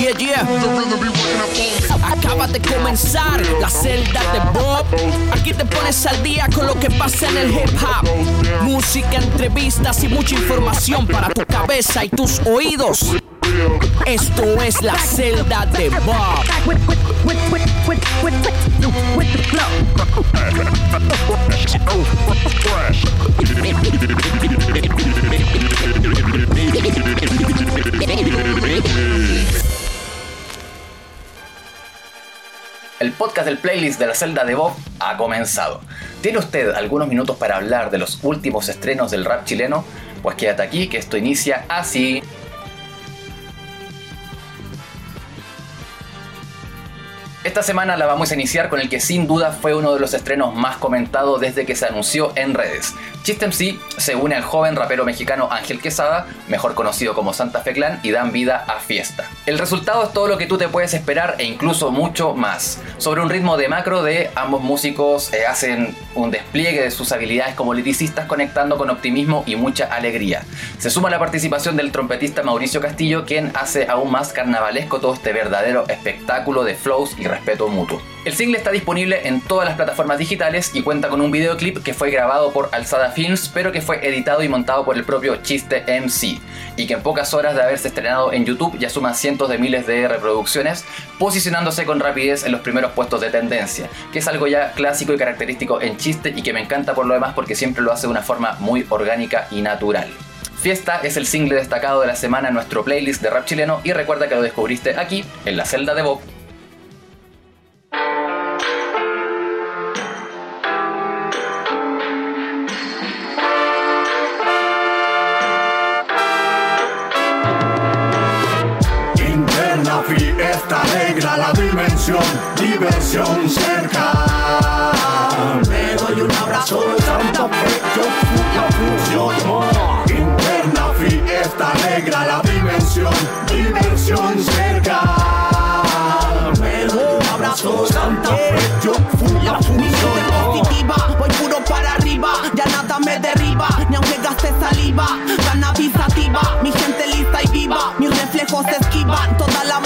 Yeah, yeah. Acaba de comenzar la celda de Bob. Aquí te pones al día con lo que pasa en el hip hop. Música, entrevistas y mucha información para tu cabeza y tus oídos. Esto es la celda de Bob. El podcast del playlist de la celda de Bob ha comenzado. ¿Tiene usted algunos minutos para hablar de los últimos estrenos del rap chileno? Pues quédate aquí que esto inicia así. Esta semana la vamos a iniciar con el que sin duda fue uno de los estrenos más comentados desde que se anunció en redes. Chiste MC se une al joven rapero mexicano Ángel Quesada, mejor conocido como Santa Fe Clan, y dan vida a Fiesta. El resultado es todo lo que tú te puedes esperar e incluso mucho más. Sobre un ritmo de macro de ambos músicos eh, hacen un despliegue de sus habilidades como liricistas conectando con optimismo y mucha alegría. Se suma la participación del trompetista Mauricio Castillo, quien hace aún más carnavalesco todo este verdadero espectáculo de flows y respeto mutuo. El single está disponible en todas las plataformas digitales y cuenta con un videoclip que fue grabado por Alzada Films, pero que fue editado y montado por el propio Chiste MC, y que en pocas horas de haberse estrenado en YouTube ya suma cientos de miles de reproducciones, posicionándose con rapidez en los primeros puestos de tendencia, que es algo ya clásico y característico en Chiste y que me encanta por lo demás porque siempre lo hace de una forma muy orgánica y natural. Fiesta es el single destacado de la semana en nuestro playlist de rap chileno y recuerda que lo descubriste aquí, en la celda de Bob. Diversión cerca. Me doy un abrazo de Santa Fe, yo fui la función. Interna fiesta alegra la dimensión, diversión cerca. Me doy un abrazo de Santa Fe, yo fui la función. positiva, voy puro para arriba, ya nada me derriba, ni aunque gaste saliva, tan avisativa, mi gente lista y viva, mis reflejos esquivan toda la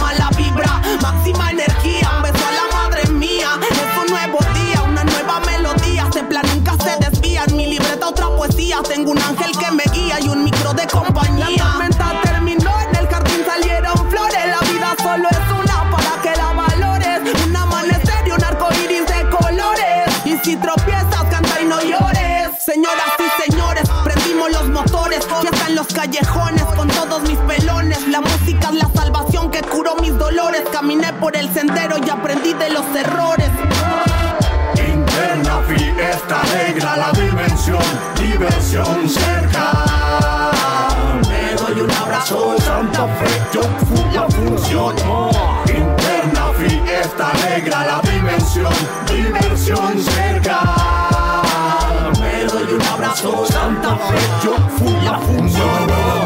callejones con todos mis pelones. La música es la salvación que curó mis dolores. Caminé por el sendero y aprendí de los errores. Interna fiesta alegra la dimensión, diversión cerca. Me doy un abrazo Santa Fe, yo fui la función. Interna fiesta alegra la dimensión, diversión cerca. De Santa Fe, yo fui la función.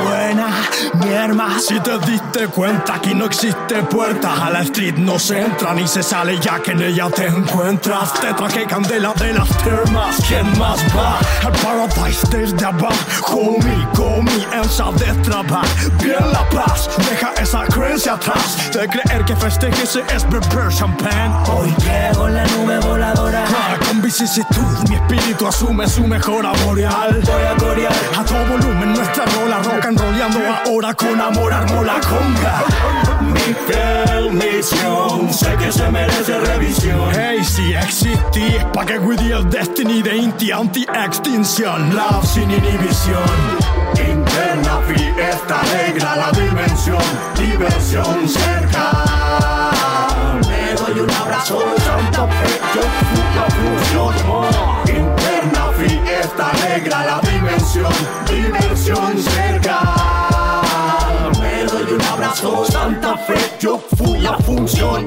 buena, mi hermana. Si te diste cuenta, aquí no existe puerta. A la street no se entra ni se sale, ya que en ella te encuentras. Te traje candela de las termas. ¿Quién más va al paradise desde abajo? Mi comienza a destrabar. Bien la paz, deja esa creencia atrás. De creer que festejarse es beber champán. Hoy llego la nube voladora. con vicisitud, mi espíritu asume su mejora boreal. Voy a corear a todo volumen nuestra rola, rock and rollando ahora con amor armo la conga. Mi fiel misión, sé que se merece revisión. Hey, si existí, pa' que cuide el destiny de Inti anti-extinción. Love sin inhibición. Interna fiesta alegra la dimensión, diversión cerca. Me doy un abrazo Santa Fe, yo fui la función. Interna fiesta alegra la dimensión, diversión cerca. Me doy un abrazo. Santa Fe, yo fui la función.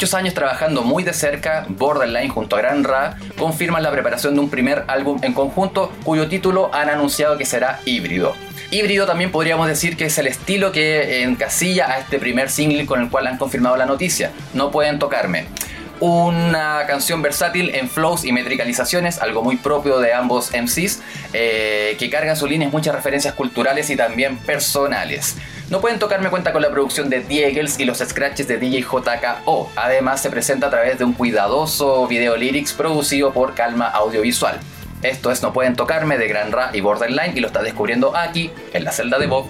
Muchos años trabajando muy de cerca, Borderline junto a Gran Ra confirman la preparación de un primer álbum en conjunto cuyo título han anunciado que será híbrido. Híbrido también podríamos decir que es el estilo que encasilla a este primer single con el cual han confirmado la noticia. No pueden tocarme una canción versátil en flows y metricalizaciones, algo muy propio de ambos MCs, eh, que carga en sus líneas muchas referencias culturales y también personales. No pueden tocarme cuenta con la producción de Diegels y los scratches de DJ JKO. Además, se presenta a través de un cuidadoso video lyrics producido por Calma Audiovisual. Esto es No Pueden Tocarme de Gran Ra y Borderline y lo está descubriendo aquí, en la celda de Bob,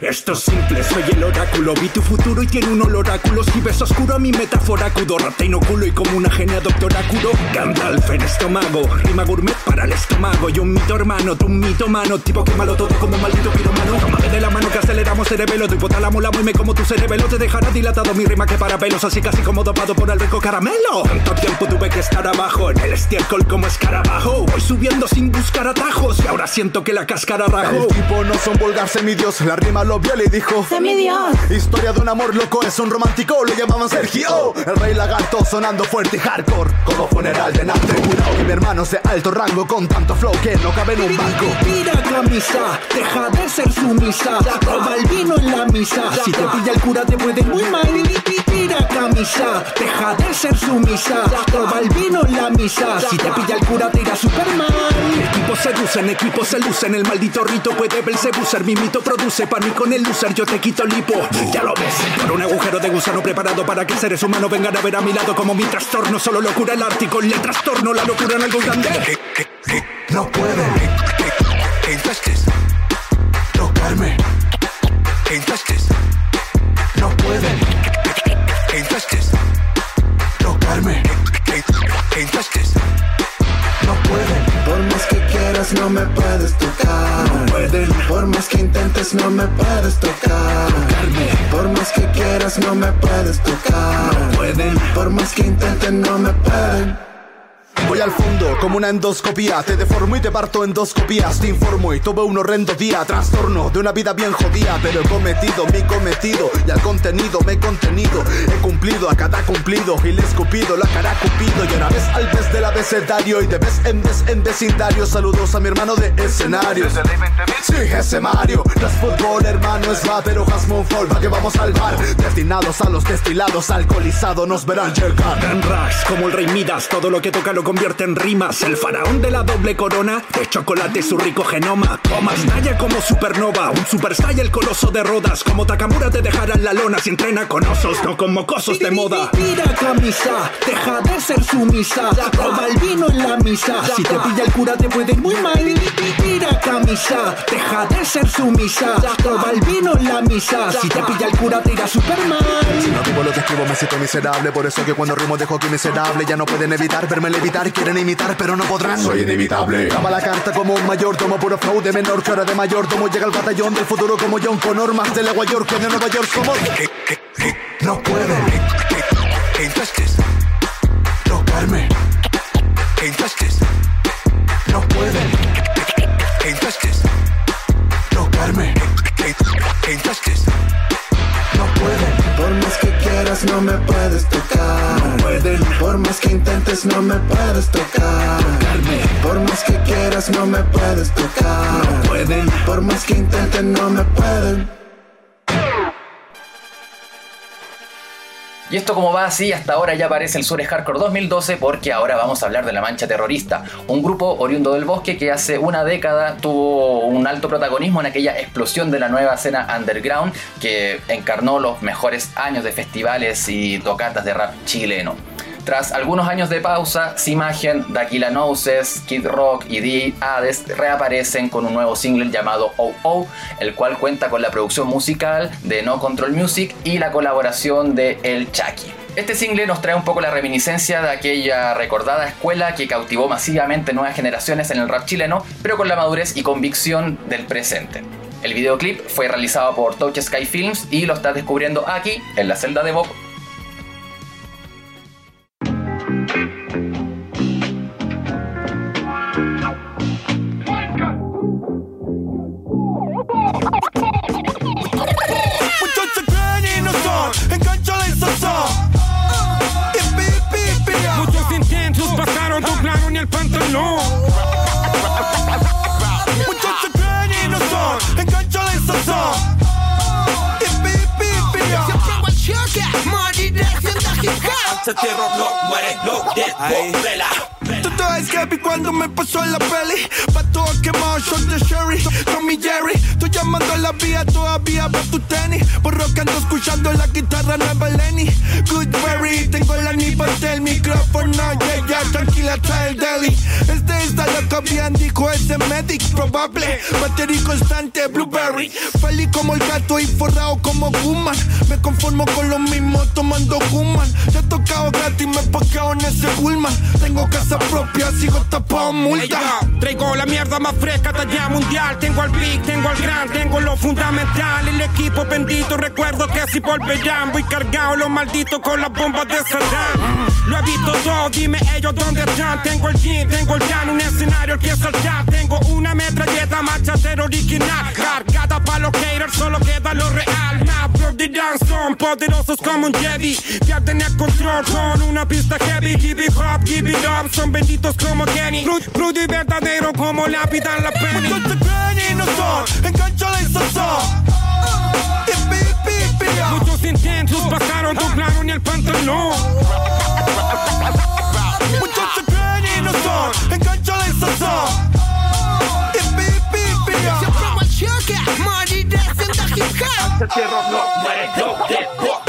Esto es simple, soy el oráculo. Vi tu futuro y tiene un oráculo. Si ves oscuro a mi metáfora acudo. Rata inoculo y como una genia doctoráculo. Gandalf en estómago. Rima gourmet para el estómago. Yo un mito hermano, tú un mito mano. Tipo que malo todo como un maldito piromano. Tómame de la mano que aceleramos cerebelo. Tu hipotálamo la me como tu cerebelo. Te dejará dilatado mi rima que para pelos. Así casi como dopado por el rico caramelo. Tanto tiempo tuve que estar abajo. En el estiércol como escarabajo. Voy subiendo sin buscar atajos. Y ahora siento que la cáscara rajo. El tipo no son vulgar semidios. La rima lo vio y dijo Semidios. Historia de un amor loco es un romántico Lo llamaban Sergio. El rey lagarto sonando fuerte y hardcore Como funeral de Nate Y mi hermano de alto rango Con tanto flow que no cabe en un banco. Tira camisa, deja de ser sumisa. Roba el vino en la misa. Si te pilla el cura te puede muy mal Camisa, deja de ser sumisa. Roba el vino en la misa. Si te pilla el cura te irá super mal. Equipos seducen, equipos se lucen. El maldito rito puede verse buser Mi mito produce pánico en el loser. Yo te quito el lipo, ya lo ves. Por un agujero de gusano preparado para que seres humanos vengan a ver a mi lado Como mi trastorno, solo locura el ártico Le trastorno la locura en algo grande. No pueden No pueden Por más que quieras no me puedes tocar. No pueden. Por más que intentes no me puedes tocar. Por más que quieras no me puedes tocar. No pueden. Por más que intenten no me pueden Voy al fondo como una endoscopía. Te deformo y te parto en dos copias Te informo y tuve un horrendo día. Trastorno de una vida bien jodida Pero he cometido mi cometido. Y al contenido me he contenido. He cumplido a cada cumplido Y le he escupido la cara a Cupido. Y ahora ves al vez del abecedario Y de vez en vez en vecindario. Saludos a mi hermano de escenario. Sí, ese Mario. No es fútbol hermano, es pero Hasmon Fall Va que vamos al bar. Destinados a los destilados Alcoholizados nos verán llegar. Gran Rax, como el rey Midas, todo lo que toca lo convierte en rimas. El faraón de la doble corona, de chocolate su rico genoma. Thomas Naya como supernova, un super el coloso de rodas. Como Takamura te dejará en la lona si entrena con osos, no con mocosos de moda. Tira camisa, deja de ser sumisa. Roba el vino en la misa. Si te pilla el cura te puede ir muy mal. Tira camisa, deja de ser sumisa. Roba el vino en la misa. Si te pilla el cura te irá super mal. Si no vivo lo que escribo me siento miserable Por eso que cuando rimo dejo que miserable Ya no pueden evitar verme levitar Quieren imitar pero no podrán. Soy inevitable. Daba la carta como un mayor Tomo puro flow de menor que ahora de mayor Tomo llega el batallón del futuro como John Connor Más de Nueva York que de Nueva York somos No pueden Tocarme. No pueden Tocarme no me puedes tocar. No pueden Por más que intentes no me puedes tocar. Por más que quieras no me puedes tocar. No pueden. Por más que intenten no me pueden Y esto como va así, hasta ahora ya aparece el Sur Hardcore 2012 porque ahora vamos a hablar de La Mancha Terrorista, un grupo oriundo del bosque que hace una década tuvo un alto protagonismo en aquella explosión de la nueva escena underground que encarnó los mejores años de festivales y tocatas de rap chileno. Tras algunos años de pausa, Simagen, Daquila Noses, Kid Rock y The Hades reaparecen con un nuevo single llamado Oh Oh, el cual cuenta con la producción musical de No Control Music y la colaboración de El Chucky. Este single nos trae un poco la reminiscencia de aquella recordada escuela que cautivó masivamente nuevas generaciones en el rap chileno, pero con la madurez y convicción del presente. El videoclip fue realizado por Touch Sky Films y lo estás descubriendo aquí, en la celda de Bob Se terror no muere, no desvela. Tú te happy cuando me pasó la peli. Pa' todo quemado, shot de Sherry. Tommy Jerry, tú llamando a la vía todavía pa' tu tenis. Por ando escuchando la guitarra nueva Lenny. Goodberry, tengo la nipa del micrófono. Yeah, yeah, tranquila, trae el deli. Este está loco, bien dijo ese medic. Probable, batería constante, blueberry. Feliz como el gato y forrado como Guman. Me conformo con lo mismo tomando Guman. Ya he tocado gratis, me he en ese Pullman. Tengo casa propia, sigo tapado multa. traigo la mierda más fresca, talla mundial. Tengo al big, tengo al gran, tengo lo fundamental. El equipo bendito, recuerdo que si volverán, voy cargado los malditos con las bombas de Saddam. Lo he visto todo, dime ellos dónde están. Tengo el jean, tengo el jan, un escenario que saltar. Tengo una metralleta machacero original. Cargada para los haters, solo queda lo real. Now, the dance son poderosos como un Jedi. Pierden el control con una pista heavy. Give it up, give it up, son benditos como Kenny. Crudo y verdadero como lápida en la penny. No son, y sazón. Muchos intentos pasaron, doblaron el pantalón. Muchos se creen y no son, engancha y sazón. Siempre machaca, moriré en hip hop. Este terror no muere, no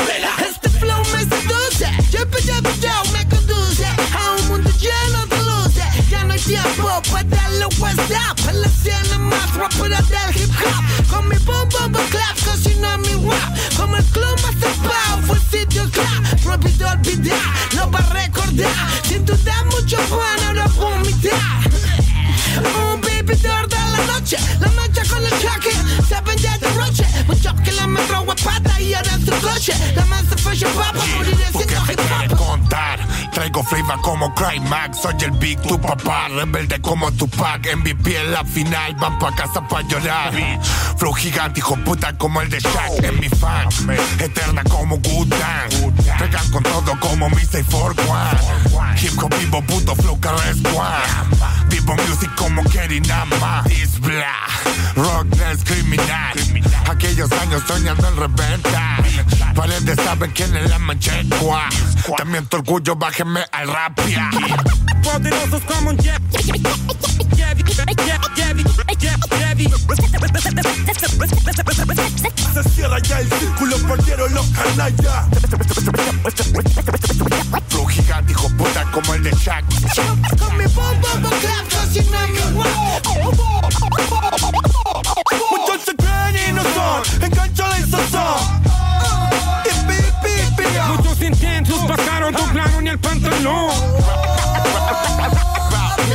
Max, soy el Big tu papá, rebelde como Tupac, MVP en la final, van pa' casa pa' llorar. Flow gigante, hijo puta como el de Shaq, en mi fan, eterna como Good Pegan con todo como mi 641. Hip hop vivo, puto flow carres Vivo music como Kerry Nama. This blah, rock es criminal. Aquellos años soñando en reventa. Paredes saben quién es la manchecua. También tu orgullo, bájeme al rap. Poderosos como un jet. Se cierra ya el círculo, perdieron los canallas. Flow gigante, hijo puta, como el de Shaq. El pantalón.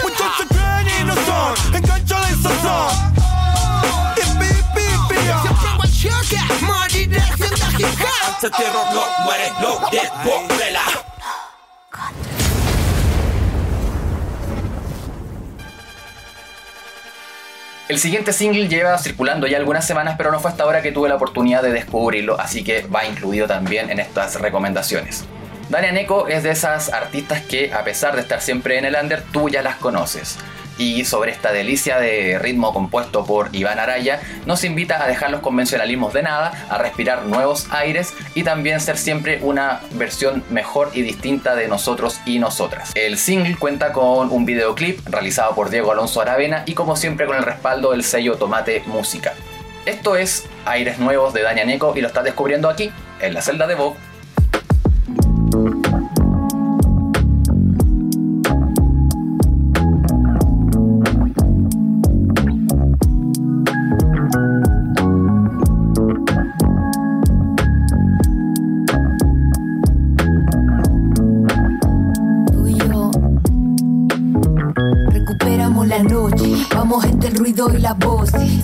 Muchos se creen y no son, engancha la sazón. Siempre moriré siendo hip hop. Ese terror no muere, no desvela. El siguiente single lleva circulando ya algunas semanas, pero no fue hasta ahora que tuve la oportunidad de descubrirlo, así que va incluido también en estas recomendaciones. Dania Neko es de esas artistas que, a pesar de estar siempre en el under, tú ya las conoces. y sobre esta delicia de ritmo compuesto por Iván Araya, nos invita a dejar los convencionalismos de nada, a respirar nuevos aires y también ser siempre una versión mejor y distinta de nosotros y nosotras. El single cuenta con un videoclip realizado por Diego Alonso Aravena y como siempre con el respaldo del sello Tomate Música. Esto es Aires Nuevos de Dania Neco y lo estás descubriendo aquí, en la celda de Bob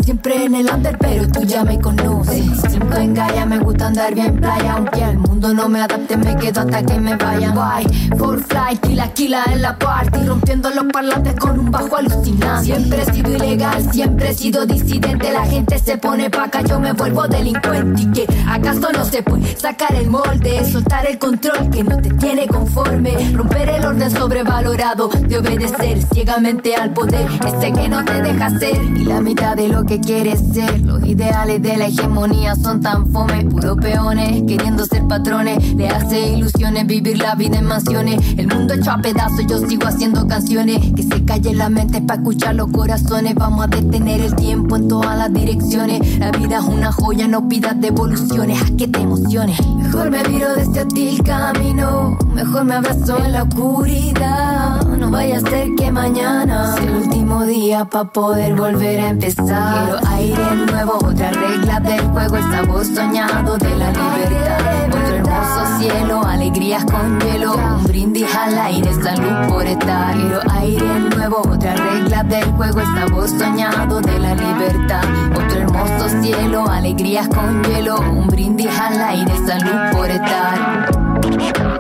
Siempre en el under, pero tú ya me conoces. Cinco en Gaia, me gusta andar bien playa. Aunque al mundo no me adapte, me quedo hasta que me vayan. Bye, for flight, la quila en la party. Rompiendo los parlantes con un bajo alucinante. Siempre he sido ilegal, siempre he sido disidente. La gente se pone pa' acá, yo me vuelvo delincuente. ¿Y que acaso no se puede sacar el molde? Soltar el control que no te tiene conforme. Romper el orden sobrevalorado de obedecer ciegamente al poder. Este que no te deja ser y la mitad de lo que quieres ser. Los ideales de la hegemonía son tan fome, puro peones, queriendo ser Le hace ilusiones vivir la vida en mansiones. El mundo hecho a pedazos, yo sigo haciendo canciones. Que se calle la mente para escuchar los corazones. Vamos a detener el tiempo en todas las direcciones. La vida es una joya, no pidas devoluciones, a que te emociones. Mejor me viro desde ti el camino, mejor me abrazo en la oscuridad. No vaya a ser que mañana sea el último día para poder volver a empezar. Quiero aire nuevo, otra regla del juego, el sabor soñado de la libertad. Otro hermoso cielo, alegrías con hielo, un brindis al aire, salud por estar. Quiero aire nuevo, otra regla del juego, el sabor soñado de la libertad. Otro hermoso cielo, alegrías con hielo, un brindis al aire, salud por estar.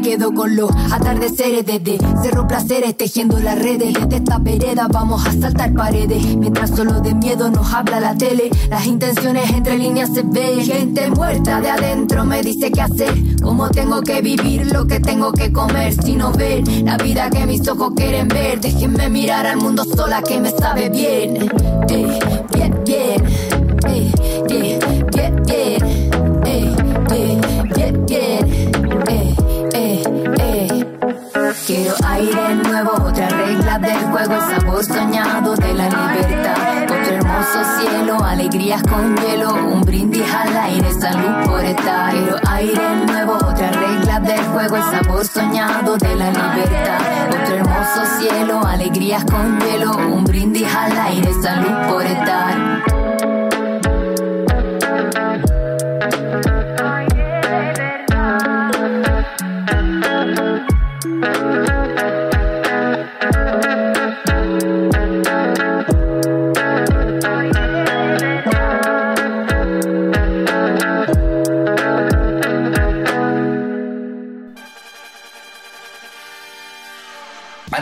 Quedo con los atardeceres desde cerro placeres tejiendo las redes. Desde esta vereda vamos a saltar paredes. Mientras solo de miedo nos habla la tele las intenciones entre líneas se ven gente muerta de adentro me dice qué hacer. Cómo tengo que vivir lo que tengo que comer si no ven la vida que mis ojos quieren ver déjenme mirar al mundo sola que me sabe bien. Eh, bien bien eh, bien Quiero aire nuevo, otra regla del juego, el sabor soñado de la libertad. Otro hermoso cielo, alegrías con hielo, un brindis al aire, salud por estar. Quiero aire nuevo, otra regla del juego, el sabor soñado de la libertad. Otro hermoso cielo, alegrías con hielo, un brindis al aire, salud por estar.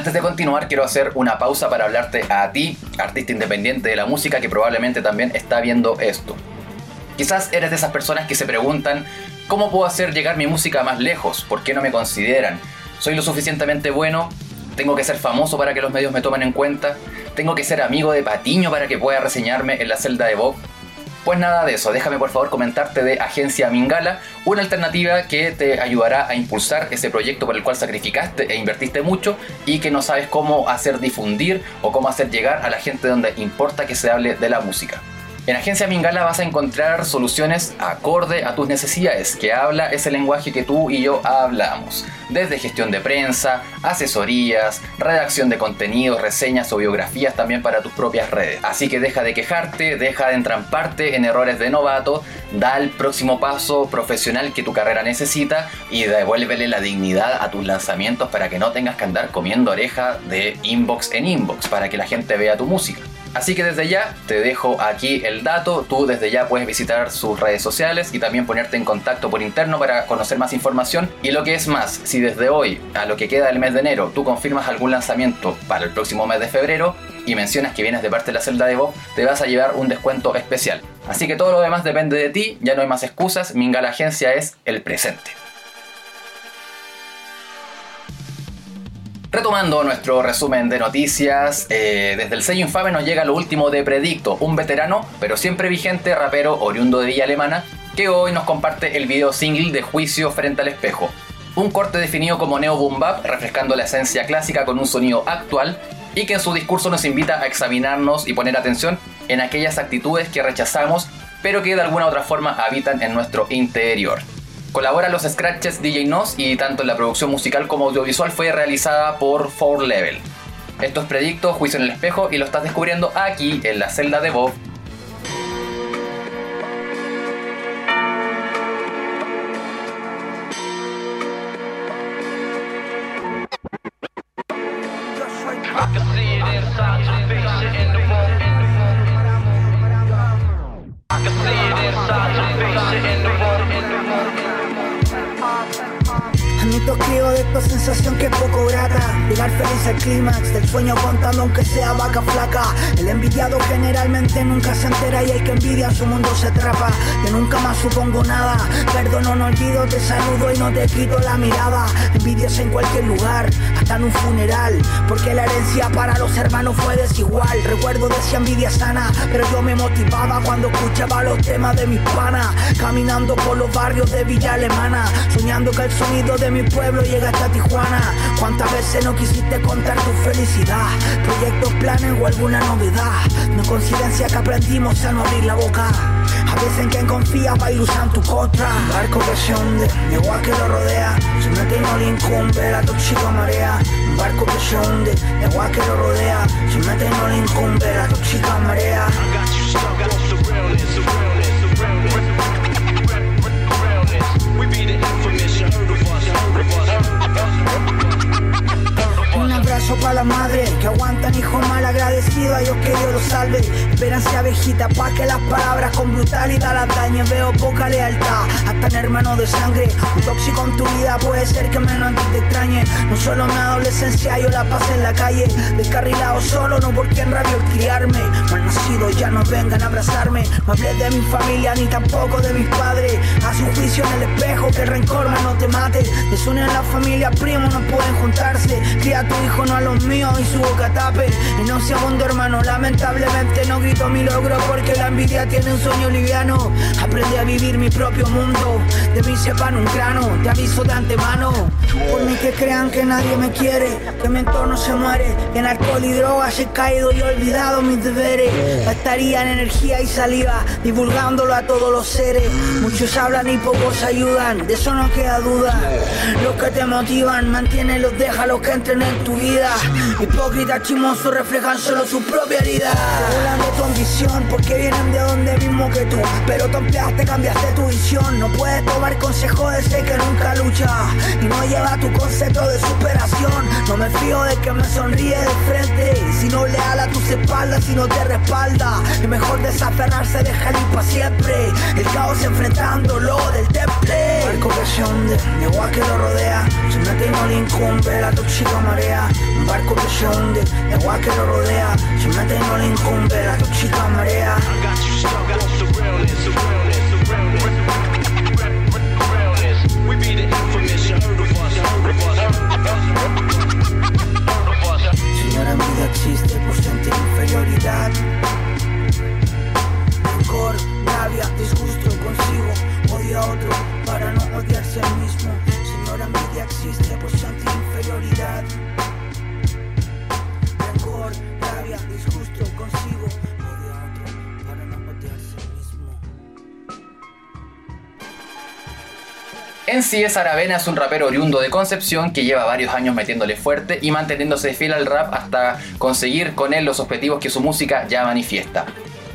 Antes de continuar, quiero hacer una pausa para hablarte a ti, artista independiente de la música, que probablemente también está viendo esto. Quizás eres de esas personas que se preguntan, ¿cómo puedo hacer llegar mi música más lejos? ¿Por qué no me consideran? ¿Soy lo suficientemente bueno? ¿Tengo que ser famoso para que los medios me tomen en cuenta? ¿Tengo que ser amigo de Patiño para que pueda reseñarme en la celda de Bob? Pues nada de eso, déjame por favor comentarte de Agencia Mingala, una alternativa que te ayudará a impulsar ese proyecto por el cual sacrificaste e invertiste mucho y que no sabes cómo hacer difundir o cómo hacer llegar a la gente donde importa que se hable de la música. En Agencia Mingala vas a encontrar soluciones acorde a tus necesidades, que habla ese lenguaje que tú y yo hablamos. Desde gestión de prensa, asesorías, redacción de contenidos, reseñas o biografías también para tus propias redes. Así que deja de quejarte, deja de entramparte en errores de novato, da el próximo paso profesional que tu carrera necesita y devuélvele la dignidad a tus lanzamientos para que no tengas que andar comiendo oreja de inbox en inbox, para que la gente vea tu música. Así que desde ya te dejo aquí el dato, tú desde ya puedes visitar sus redes sociales y también ponerte en contacto por interno para conocer más información. Y lo que es más, si desde hoy a lo que queda del mes de enero tú confirmas algún lanzamiento para el próximo mes de febrero y mencionas que vienes de parte de la celda de Bob, te vas a llevar un descuento especial. Así que todo lo demás depende de ti, ya no hay más excusas, Minga la agencia es el presente. Retomando nuestro resumen de noticias, eh, desde el sello infame nos llega lo último de Predicto, un veterano, pero siempre vigente rapero oriundo de Villa Alemana, que hoy nos comparte el video single de Juicio frente al espejo. Un corte definido como neo boom bap, refrescando la esencia clásica con un sonido actual, y que en su discurso nos invita a examinarnos y poner atención en aquellas actitudes que rechazamos, pero que de alguna u otra forma habitan en nuestro interior. Colabora los scratches DJ Nos y tanto la producción musical como audiovisual fue realizada por Four Level. Esto es Predicto, Juicio en el Espejo y lo estás descubriendo aquí en la celda de Bob clímax del sueño contando aunque sea vaca flaca. El envidiado generalmente nunca se entera y el que envidia su mundo se atrapa. Que nunca más supongo nada. Perdono, no olvido, te saludo y no te quito la mirada. Envidias en cualquier lugar, hasta en un funeral. Porque la herencia para los hermanos fue desigual. Recuerdo de esa envidia sana, pero yo me motivaba cuando escuchaba los temas de mis panas. Caminando por los barrios de Villa Alemana, soñando que el sonido de mi pueblo llega hasta Tijuana. ¿Cuántas veces no quisiste contar tu felicidad? Proyectos, planes o alguna novedad. No coincidencia que aprendimos a no abrir la boca. A veces en quien confía va a usando tu contra. barco que se hunde, mi igual que lo rodea. Se mete y no le incumbe la tóxica marea. Barco que se hunde, mi igual que lo rodea. Se mete y no le incumbe la tóxica marea. Abrazo para la madre que aguantan hijo mal agradecido a Dios que Dios los salve. Espéranse abejita pa' que las palabras con brutalidad las dañen. Veo poca lealtad, hasta en hermano de sangre. Un tóxico en tu vida puede ser que menos antes te extrañe. No solo mi adolescencia, yo la pasé en la calle. Descarrilado solo, no porque en rabio criarme. Mal nacido, ya no vengan a abrazarme. No hablé de mi familia ni tampoco de mis padres. Haz un juicio en el espejo que el rencor no te mate. Desunen la familia, primo, no pueden juntarse. Cría tu hijo, no a los míos y su boca tape. Y no segundo hermano, lamentablemente no grito mi logro porque la envidia tiene un sueño liviano. Aprendí a vivir mi propio mundo, de mí sepan un grano, te aviso de antemano. Por mí que crean que nadie me quiere, que mi entorno se muere, que en alcohol y drogas he caído y olvidado mis deberes. Estaría en energía y saliva, divulgándolo a todos los seres. Muchos hablan y pocos ayudan, de eso no queda duda. Los que te motivan, mantienen los déjalos que entren en tu vida. Hipócritas chimosos reflejan solo su propia herida. Hablan de tu ambición porque vienen de donde mismo que tú. Pero tú ampliaste, cambiaste tu visión. No puedes tomar consejo de ese que nunca lucha y no lleva tu concepto de superación. No me fío de que me sonríe de frente. Si no le a tus espaldas, si no te respalda, es mejor desaferrarse, dejar ir para siempre. El caos enfrentándolo del temple. Marco que se hunde, igual que lo rodea. Y no le incumbe la tóxica marea. Un barco que se hunde, igual que lo rodea. Se mete y no le incumbe la tóxica marea. Señora, envidia existe por sentir inferioridad. Rencor, rabia, disgusto consigo, odio a otro para no odiarse al mismo. Señora, envidia existe por sentir inferioridad. En sí, es Aravena es un rapero oriundo de Concepción que lleva varios años metiéndole fuerte y manteniéndose fiel al rap hasta conseguir con él los objetivos que su música ya manifiesta.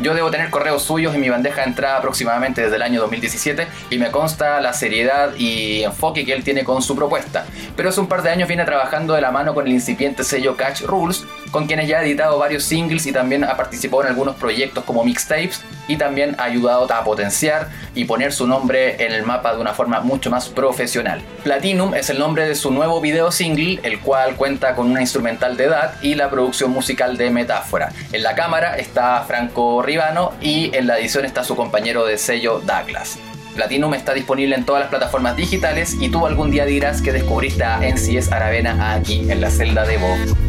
Yo debo tener correos suyos en mi bandeja de entrada aproximadamente desde el año 2017 y me consta la seriedad y enfoque que él tiene con su propuesta. Pero hace un par de años viene trabajando de la mano con el incipiente sello Catch Rules con quienes ya ha editado varios singles y también ha participado en algunos proyectos como mixtapes y también ha ayudado a potenciar y poner su nombre en el mapa de una forma mucho más profesional. Platinum es el nombre de su nuevo video single, el cual cuenta con una instrumental de edad y la producción musical de Metáfora. En la cámara está Franco Ribano y en la edición está su compañero de sello Douglas. Platinum está disponible en todas las plataformas digitales y tú algún día dirás que descubriste a NCS Aravena aquí en la celda de Bob.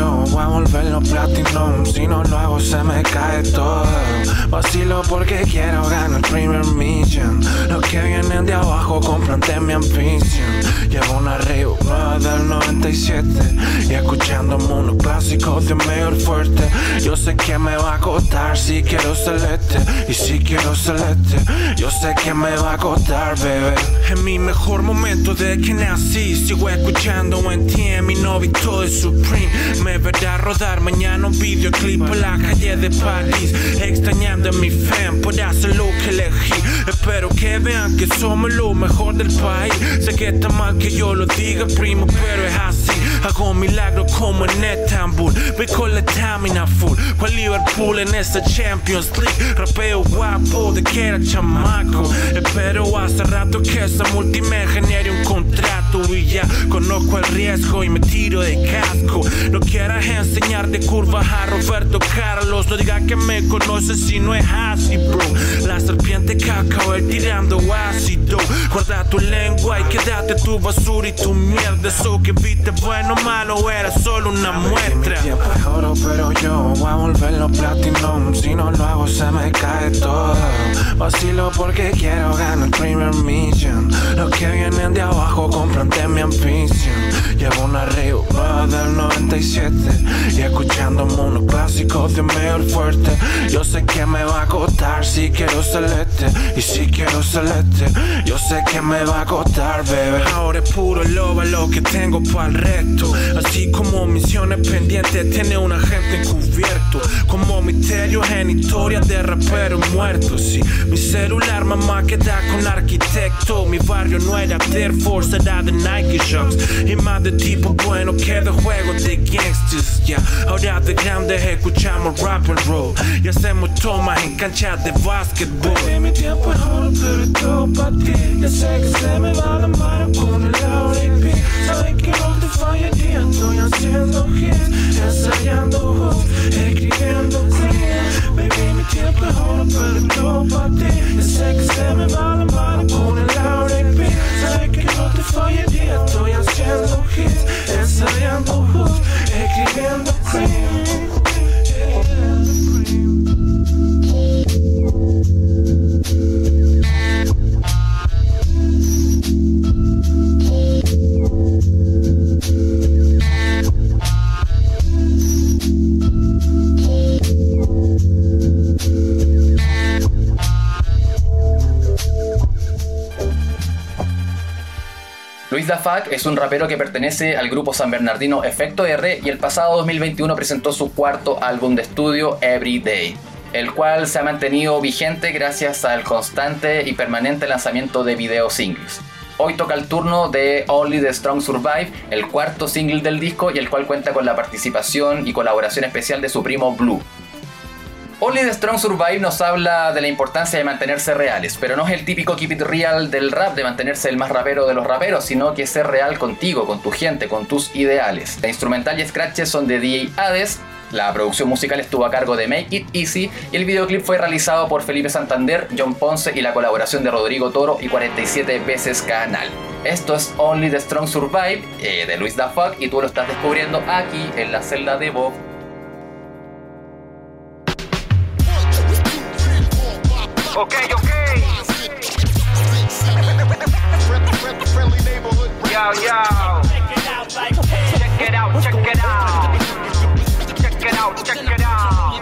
Oro, pero yo voy a volverlo platinum. Si no lo hago, se me cae todo. Vacilo porque quiero ganar el primer mission. Los que vienen de abajo compran de mi ambition. Llevo una Rio del 97 y escuchando unos clásicos de mayor fuerte. Yo sé que me va a costar si quiero celeste y si quiero celeste. Yo sé que me va a costar, bebé. En mi mejor momento de que nací, sigo escuchando en TM mi novito de Supreme. Me verá rodar mañana un videoclip por la calle de París. Extrañando a mi fan por hacer lo que elegí. Espero que vean que somos lo mejor del país. Sé que está mal que yo lo diga, primo, pero es así. Hago milagros como en Estambul. Voy con la estamina full. Con Liverpool en esta Champions League. Rapeo guapo de que era chamaco. Espero hace rato que esa multime genere un contrato. Y ya conozco el riesgo y me tiro de casco. No quieras enseñar de curvas a Roberto Carlos. No diga que me conoces si no es así, bro. La serpiente cacao, él tirando ácido. Guarda tu lengua y quédate tu basura y tu mierda. Eso que viste bueno o malo era solo una muestra. Mi tiempo es oro, pero yo voy a volverlo platinum. Si no lo hago, se me cae todo. Vacilo porque quiero ganar el primer mission. Los que vienen de abajo compran de mi ambition. Llevo una Rio del 97 y escuchando unos clásicos de mayor fuerte. Yo sé que me va a costar si quiero celeste y si quiero celeste. Yo sé que me va a costar, bebé. Ahora es puro loba lo que tengo para el resto. Así como misiones pendientes, tiene un agente encubierto. Como misterios en historias de raperos muertos. Sí, mi celular, mamá, queda con arquitecto. Mi barrio no era Air Force, era de Nike Shocks. Y más de tipo bueno que de juegos de gangsters. Ya, ahora de grandes escuchamos rap and roll. Y hacemos tomas en canchas de básquetbol. Baby, mi tiempo es oro, pero todo para ti. Ya sé que se me va la mano con el R&B. Sabes que no te falla el día, estoy haciendo hits, ensayando hooks, escribiendo clean. Baby, mi tiempo es oro, pero todo para ti. Ya sé que se me va la mano con el R&B. Sabes que no te. Luis Dafak es un rapero que pertenece al grupo San Bernardino Efecto R y el pasado 2021 presentó su cuarto álbum de estudio Every Day, el cual se ha mantenido vigente gracias al constante y permanente lanzamiento de video singles. Hoy toca el turno de Only the Strong Survive, el cuarto single del disco y el cual cuenta con la participación y colaboración especial de su primo Blue. Only the Strong Survive nos habla de la importancia de mantenerse reales, pero no es el típico keep it real del rap de mantenerse el más rapero de los raperos, sino que ser real contigo, con tu gente, con tus ideales. La instrumental y scratches son de DJ Hades, la producción musical estuvo a cargo de Make It Easy y el videoclip fue realizado por Felipe Santander, John Ponce y la colaboración de Rodrigo Toro y 47 veces Canal. Esto es Only the Strong Survive eh, de Luis Da y tú lo estás descubriendo aquí en la celda de Bob. Ok, ok. Yo, yo. Check it out, check it out. Check it out, check it out.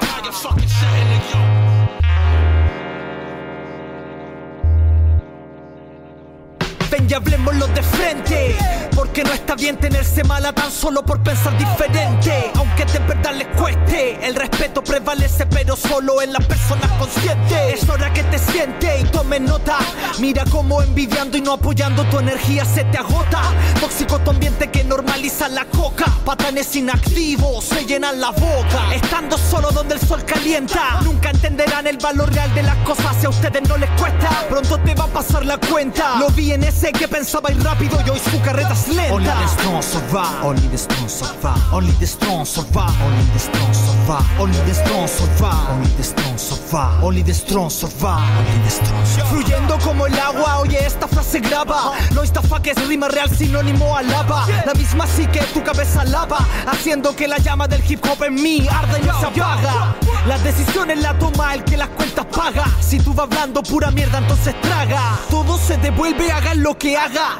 Y hablemoslo de frente. Porque no está bien tenerse mala tan solo por pensar diferente. Aunque de verdad les cueste, el respeto prevalece, pero solo en las personas conscientes. Es hora que te siente y tome nota. Mira cómo envidiando y no apoyando tu energía se te agota. Tóxico tu ambiente que normaliza la coca. Patanes inactivos se llenan la boca. Estando solo donde el sol calienta. Nunca entenderán el valor real de las cosas si a ustedes no les cuesta. Pronto te va a pasar la cuenta. Lo vi en ese que pensaba ir rápido y hoy su carreta es lenta. Only the strong survive, only the strong survive, only the strong survive, only the strong survive, only the strong survive, only the strong survive, only the strong survive, only the strong survive. Fluyendo como el agua, oye esta frase graba. No esta que es rima real sinónimo a lava. La misma sí que tu cabeza lava, haciendo que la llama del hip hop en mí arde y no se apaga. Las decisiones la toma el que las cuentas paga. Si tú vas hablando pura mierda, entonces traga. Todo se devuelve, hagan lo que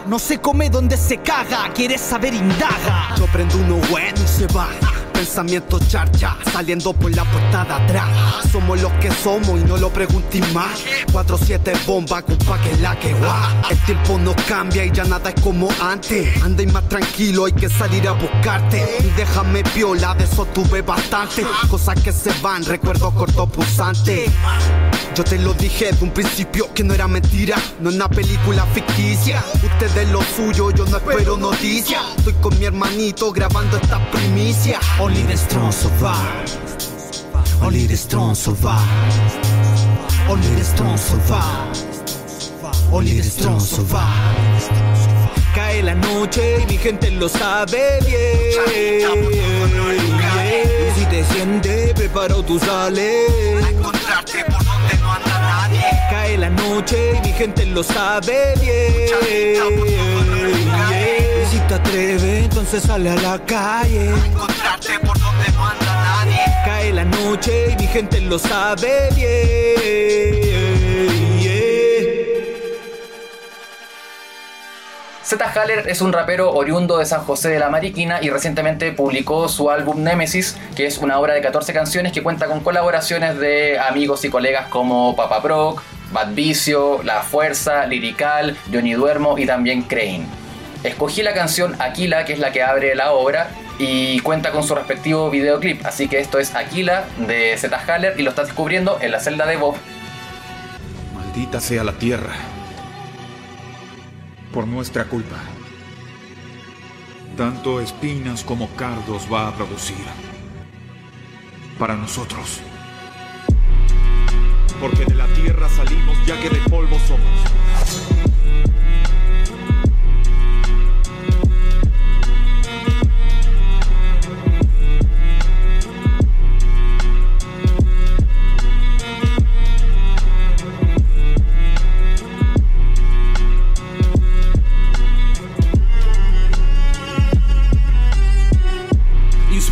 no se come donde se caga, quieres saber indaga. Yo prendo uno bueno y se va pensamiento charcha, saliendo por la puerta de atrás. Somos los que somos y no lo preguntes más. 4-7 bomba, compa que la que va. El tiempo no cambia y ya nada es como antes. Anda y más tranquilo, hay que salir a buscarte. Y déjame piola, de eso tuve bastante. Cosas que se van, recuerdo corto pulsante. Yo te lo dije de un principio que no era mentira, no es una película ficticia. Ustedes lo suyo, yo no espero noticias. Estoy con mi hermanito grabando esta primicia. Only the strong survive. Only the strong survive. Only the strong survive. Only the strong survive. Cae la noche y mi gente lo sabe bien. Y si te sientes preparado, tú sales. A encontrarte por donde no anda nadie. Cae la noche y mi gente lo sabe bien. Te atreves, entonces sale a la calle. A encontrarte por donde no anda nadie. Cae la noche y mi gente lo sabe bien. Z Haller es un rapero oriundo de San José de la Mariquina y recientemente publicó su álbum Nemesis, que es una obra de 14 canciones que cuenta con colaboraciones de amigos y colegas como Papa Brock, Bad Vicio, La Fuerza, Lirical, Johnny Duermo y también Crane. Escogí la canción Aquila, que es la que abre la obra, y cuenta con su respectivo videoclip. Así que esto es Aquila de Z Haller y lo estás descubriendo en la celda de Bob. Maldita sea la tierra. Por nuestra culpa. Tanto espinas como cardos va a producir. Para nosotros. Porque de la tierra salimos ya que de polvo somos.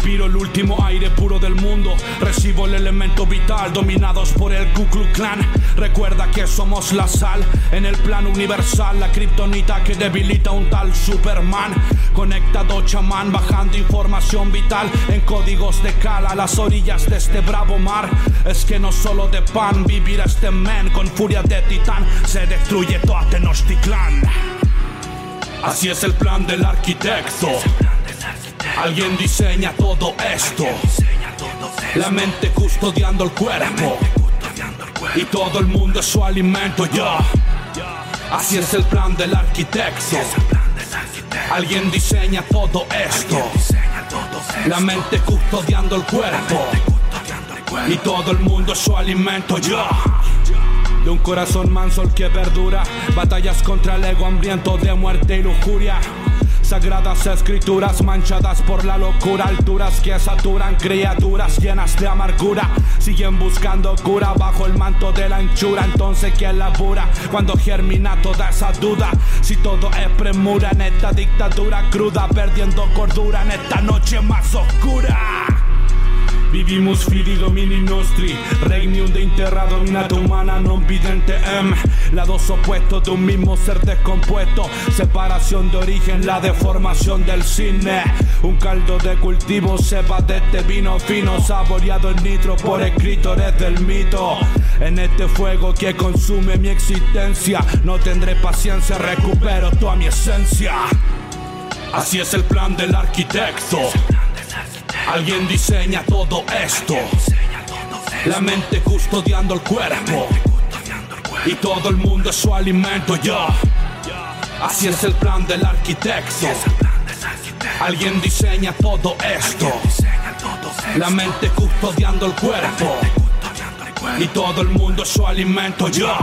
Inspiro el último aire puro del mundo. Recibo el elemento vital dominados por el Ku Klux Klan. Recuerda que somos la sal en el plano universal. La kriptonita que debilita un tal Superman. Conectado chamán bajando información vital en códigos de cala a las orillas de este bravo mar. Es que no solo de pan vivir este men con furia de titán. Se destruye toda Tenochtitlán. Así es el plan del arquitecto. Alguien diseña todo esto. La mente custodiando el cuerpo. Y todo el mundo es su alimento, ya. Así es el plan del arquitecto. Alguien diseña todo esto. La mente custodiando el cuerpo. Y todo el mundo es su alimento, ya. De un corazón manso el que perdura. Batallas contra el ego hambriento de muerte y lujuria. Sagradas escrituras manchadas por la locura, alturas que saturan criaturas llenas de amargura. Siguen buscando cura bajo el manto de la anchura. Entonces, ¿quién labura cuando germina toda esa duda? Si todo es premura en esta dictadura cruda, perdiendo cordura en esta noche más oscura. Vivimus fili domini nostri, regnum de interra dominata humana non vidente em. Lados opuestos de un mismo ser descompuesto, separación de origen, la deformación del cine. Un caldo de cultivo, cepa de este vino fino, saboreado en nitro por escritores del mito. En este fuego que consume mi existencia, no tendré paciencia, recupero toda mi esencia. Así es el plan del arquitecto. Alguien diseña todo esto. La mente custodiando el cuerpo. Y todo el mundo es su alimento ya. Así es el plan del arquitecto. Alguien diseña todo esto. La mente custodiando el cuerpo. Y todo el mundo es su alimento ya.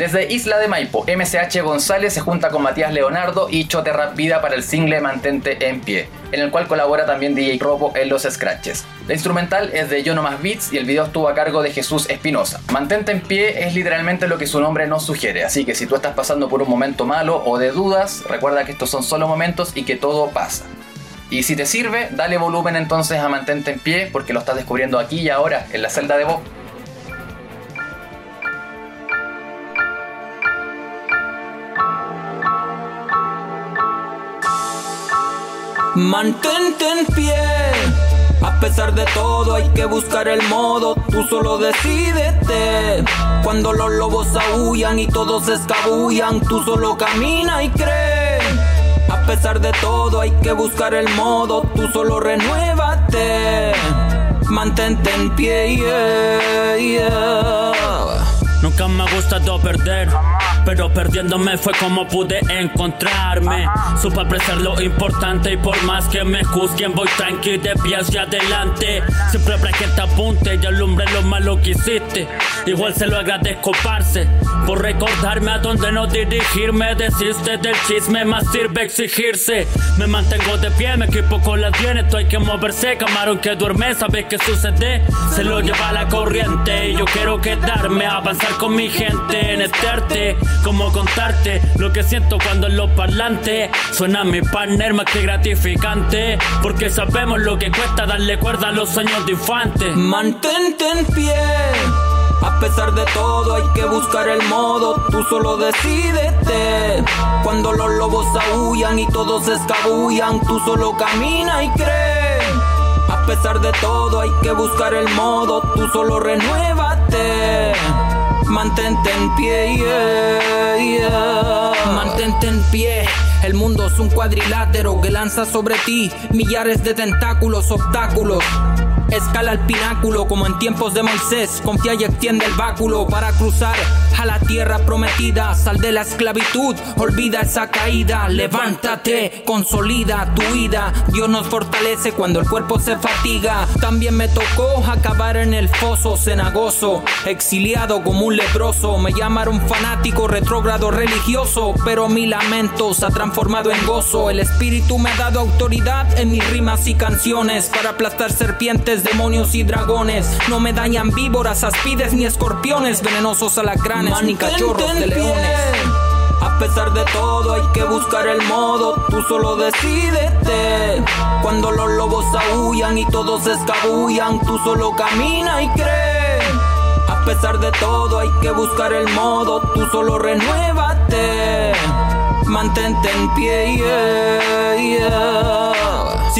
Desde Isla de Maipo, MCH González se junta con Matías Leonardo y Chote Rap Vida para el single Mantente en Pie, en el cual colabora también DJ Robo en los scratches. La instrumental es de Yo No Más Beats y el video estuvo a cargo de Jesús Espinosa. Mantente en Pie es literalmente lo que su nombre nos sugiere, así que si tú estás pasando por un momento malo o de dudas, recuerda que estos son solo momentos y que todo pasa. Y si te sirve, dale volumen entonces a Mantente en Pie porque lo estás descubriendo aquí y ahora en la celda de voz. Mantente en pie. A pesar de todo hay que buscar el modo, tú solo decídete. Cuando los lobos aullan y todos se escabullan, tú solo camina y cree. A pesar de todo hay que buscar el modo, tú solo renuévate. Mantente en pie, yeah, yeah. Nunca me ha gustado perder, pero perdiéndome fue como pude encontrarme. Supe apreciar lo importante y por más que me juzguen voy tranqui de pie hacia adelante. Siempre habrá que te apunte y alumbre lo malo que hiciste. Igual se lo agradezco, parce, por recordarme a dónde no dirigirme. Desiste del chisme, más sirve exigirse. Me mantengo de pie, me equipo con las bienes, esto hay que moverse. Camarón que duerme, ¿sabes qué sucede? Se lo lleva la corriente y yo quiero quedarme, avanzar con mi gente en este arte. Como contarte lo que siento cuando en los parlantes suena mi partner más que gratificante. Porque sabemos lo que cuesta darle cuerda a los sueños de infantes. Mantente en pie. A pesar de todo hay que buscar el modo, tú solo decídete. Cuando los lobos aullan y todos escabullan, tú solo camina y cree. A pesar de todo hay que buscar el modo, tú solo renuévate. Mantente en pie, yeah, yeah. Mantente en pie. El mundo es un cuadrilátero que lanza sobre ti millares de tentáculos, obstáculos. Escala el pináculo como en tiempos de Moisés. Confía y extiende el báculo para cruzar a la tierra prometida. Sal de la esclavitud, olvida esa caída. Levántate, consolida tu vida. Dios nos fortalece cuando el cuerpo se fatiga. También me tocó acabar en el foso cenagoso. Exiliado como un leproso. Me llamaron fanático, retrógrado, religioso. Pero mi lamento se ha transformado en gozo. El espíritu me ha dado autoridad en mis rimas y canciones para aplastar serpientes demonios y dragones. No me dañan víboras, aspides ni escorpiones, venenosos alacranes ni cachorros de leones. A pesar de todo hay que buscar el modo, tú solo decídete. Cuando los lobos aullan y todos se escabullan, tú solo camina y cree. A pesar de todo hay que buscar el modo, tú solo renuévate. Mantente en pie, yeah, yeah.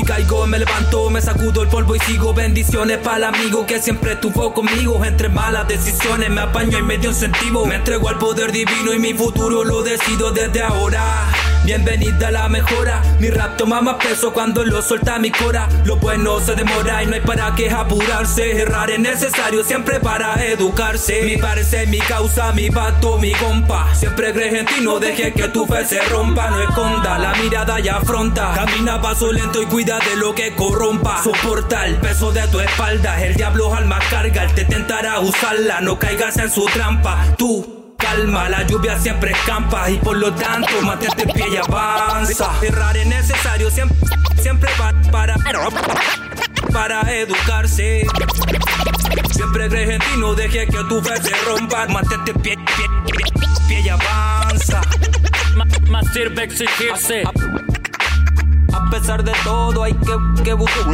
Si caigo me levanto, me sacudo el polvo y sigo bendiciones para el amigo que siempre estuvo conmigo. Entre malas decisiones me apaño y me dio un sentido. Me entrego al poder divino y mi futuro lo decido desde ahora. Bienvenida a la mejora. Mi rap toma más peso cuando lo suelta mi cora. Lo bueno se demora y no hay para qué apurarse. Errar es necesario siempre para educarse. Mi parecer, mi causa, mi vato, mi compa. Siempre crees en ti, no dejes que tu fe se rompa. No esconda la mirada y afronta. Camina paso lento y cuida de lo que corrompa. Soporta el peso de tu espalda. El diablo alma carga, él te tentará usarla. No caigas en su trampa. Tú calma, la lluvia siempre escampa y por lo tanto mantente en pie y avanza. Errar es necesario siempre, siempre para, para, educarse. Siempre crees en ti, no dejes que tu fe se rompa. Mantente en pie, pie, pie, pie y avanza. más sirve exigirse. A pesar de todo hay que, que, buscar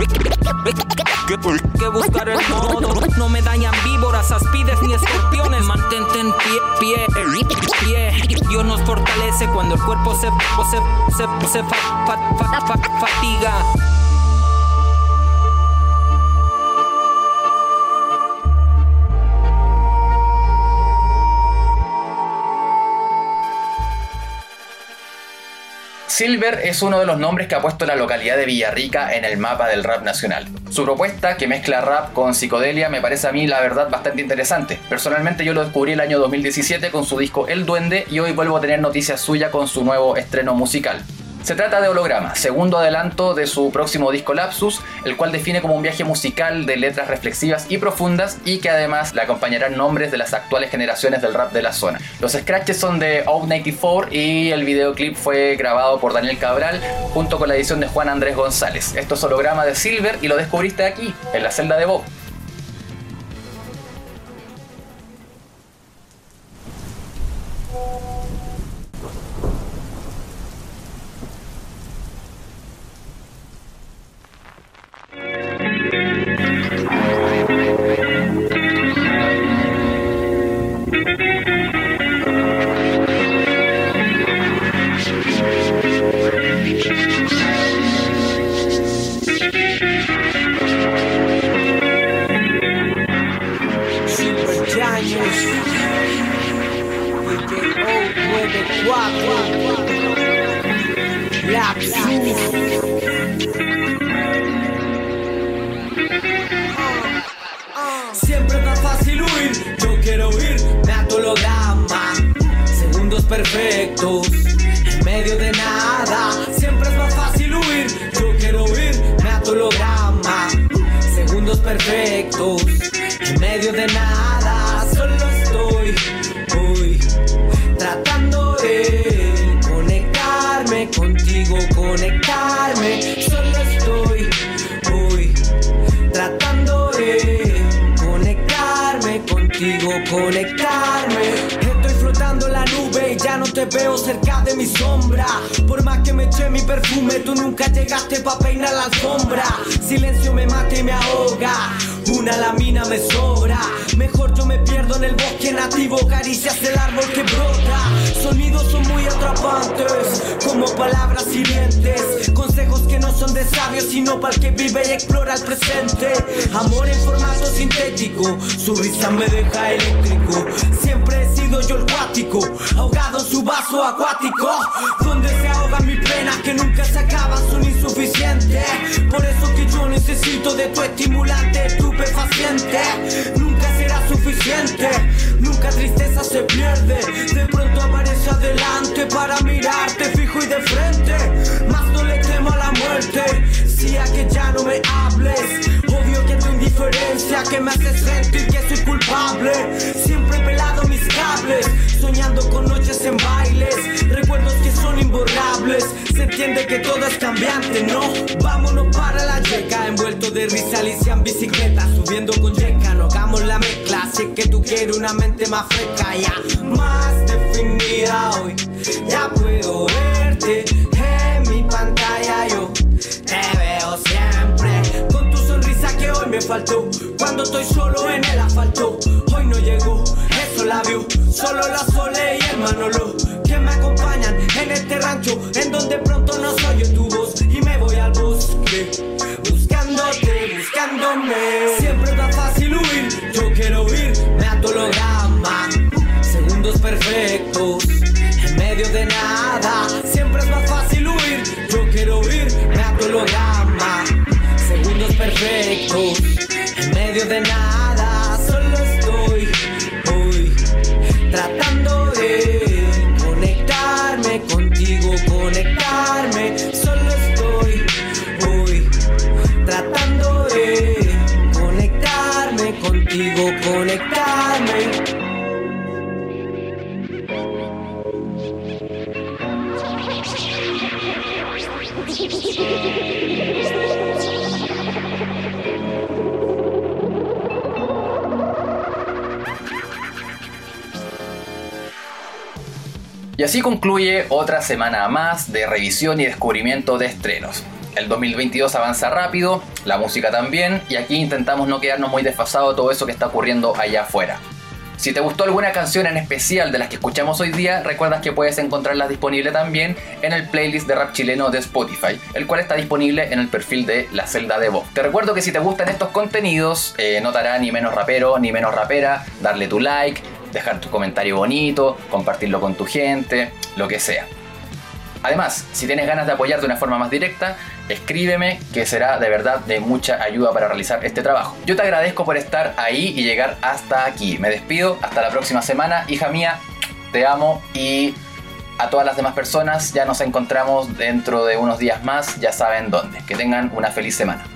el modo. No me dañan víboras, aspides ni escorpiones. Mantente en pie, pie, pie. Dios nos fortalece cuando el cuerpo se, se, se, se fa, fa, fa, fatiga. Silver es uno de los nombres que ha puesto la localidad de Villarrica en el mapa del rap nacional. Su propuesta, que mezcla rap con psicodelia, me parece a mí la verdad bastante interesante. Personalmente yo lo descubrí el año 2017 con su disco El Duende y hoy vuelvo a tener noticias suya con su nuevo estreno musical. Se trata de Holograma, segundo adelanto de su próximo disco Lapsus, el cual define como un viaje musical de letras reflexivas y profundas y que además le acompañarán nombres de las actuales generaciones del rap de la zona. Los scratches son de Out 94 y el videoclip fue grabado por Daniel Cabral junto con la edición de Juan Andrés González. Esto es Holograma de Silver y lo descubriste aquí, en la celda de Bob. Siempre más fácil huir, yo quiero huir, me ato holograma. Segundos perfectos, en medio de nada. Siempre es más fácil huir, yo quiero huir, me ato holograma. Segundos perfectos, en medio de nada. Solo estoy hoy tratando conectarme. Estoy flotando en la nube y ya no te veo cerca de mi sombra. Por más que me eché mi perfume, tú nunca llegaste pa' peinar la alfombra. Silencio me mata y me ahoga. Una lamina me sobra. Mejor yo me pierdo en el bosque nativo, caricias del árbol que brota. Sonidos son muy atrapantes, como palabras hirientes. Consejos que no son de sabios, sino para el que vive y explora el presente. Amor en formato sintético, su risa me deja eléctrico. Siempre he sido yo el cuático, ahogado en su vaso acuático. Donde se ahogan mis penas que nunca se acaban, son insuficientes. Por eso que yo necesito de tu estimulante, estupefaciente. Nunca será suficiente, nunca tristeza se pierde. De pronto aparece adelante para mirarte fijo y de frente. Más no le temo a la muerte, si a que ya no me hables. Indiferencia que me hace sentir que soy culpable. Siempre he pelado mis cables, soñando con noches en bailes. Recuerdos que son imborrables. Se entiende que todo es cambiante, ¿no? Vámonos para la yeca, envuelto de risa, Alicia en bicicleta, subiendo con yeca. No hagamos la mezcla, es que tú quieres una mente más fresca, ya más definida hoy. Ya hoy me faltó. Cuando estoy solo en el asfalto, hoy no llegó esos labios, solo la Sole y el Manolo que me acompañan en este rancho, en donde pronto no soy tu voz y me voy al bosque buscándote, buscándome. Siempre más fácil huir, yo quiero huir, me ato holograma, segundos perfectos. En medio de nada, siempre es más fácil de nada, solo estoy hoy tratando de conectarme contigo, conectarme. Solo estoy hoy tratando de conectarme contigo, conectarme. Y así concluye otra semana más de revisión y descubrimiento de estrenos. El 2022 avanza rápido, la música también, y aquí intentamos no quedarnos muy desfasados de todo eso que está ocurriendo allá afuera. Si te gustó alguna canción en especial de las que escuchamos hoy día, recuerda que puedes encontrarlas disponible también en el playlist de rap chileno de Spotify, el cual está disponible en el perfil de La Celda de Voz. Te recuerdo que si te gustan estos contenidos, eh, no te hará ni menos rapero ni menos rapera, darle tu like, dejar tu comentario bonito, compartirlo con tu gente, lo que sea. Además, si tienes ganas de apoyar de una forma más directa, escríbeme que será de verdad de mucha ayuda para realizar este trabajo. Yo te agradezco por estar ahí y llegar hasta aquí. Me despido, hasta la próxima semana. Hija mía, te amo y a todas las demás personas ya nos encontramos dentro de unos días más, ya saben dónde. Que tengan una feliz semana.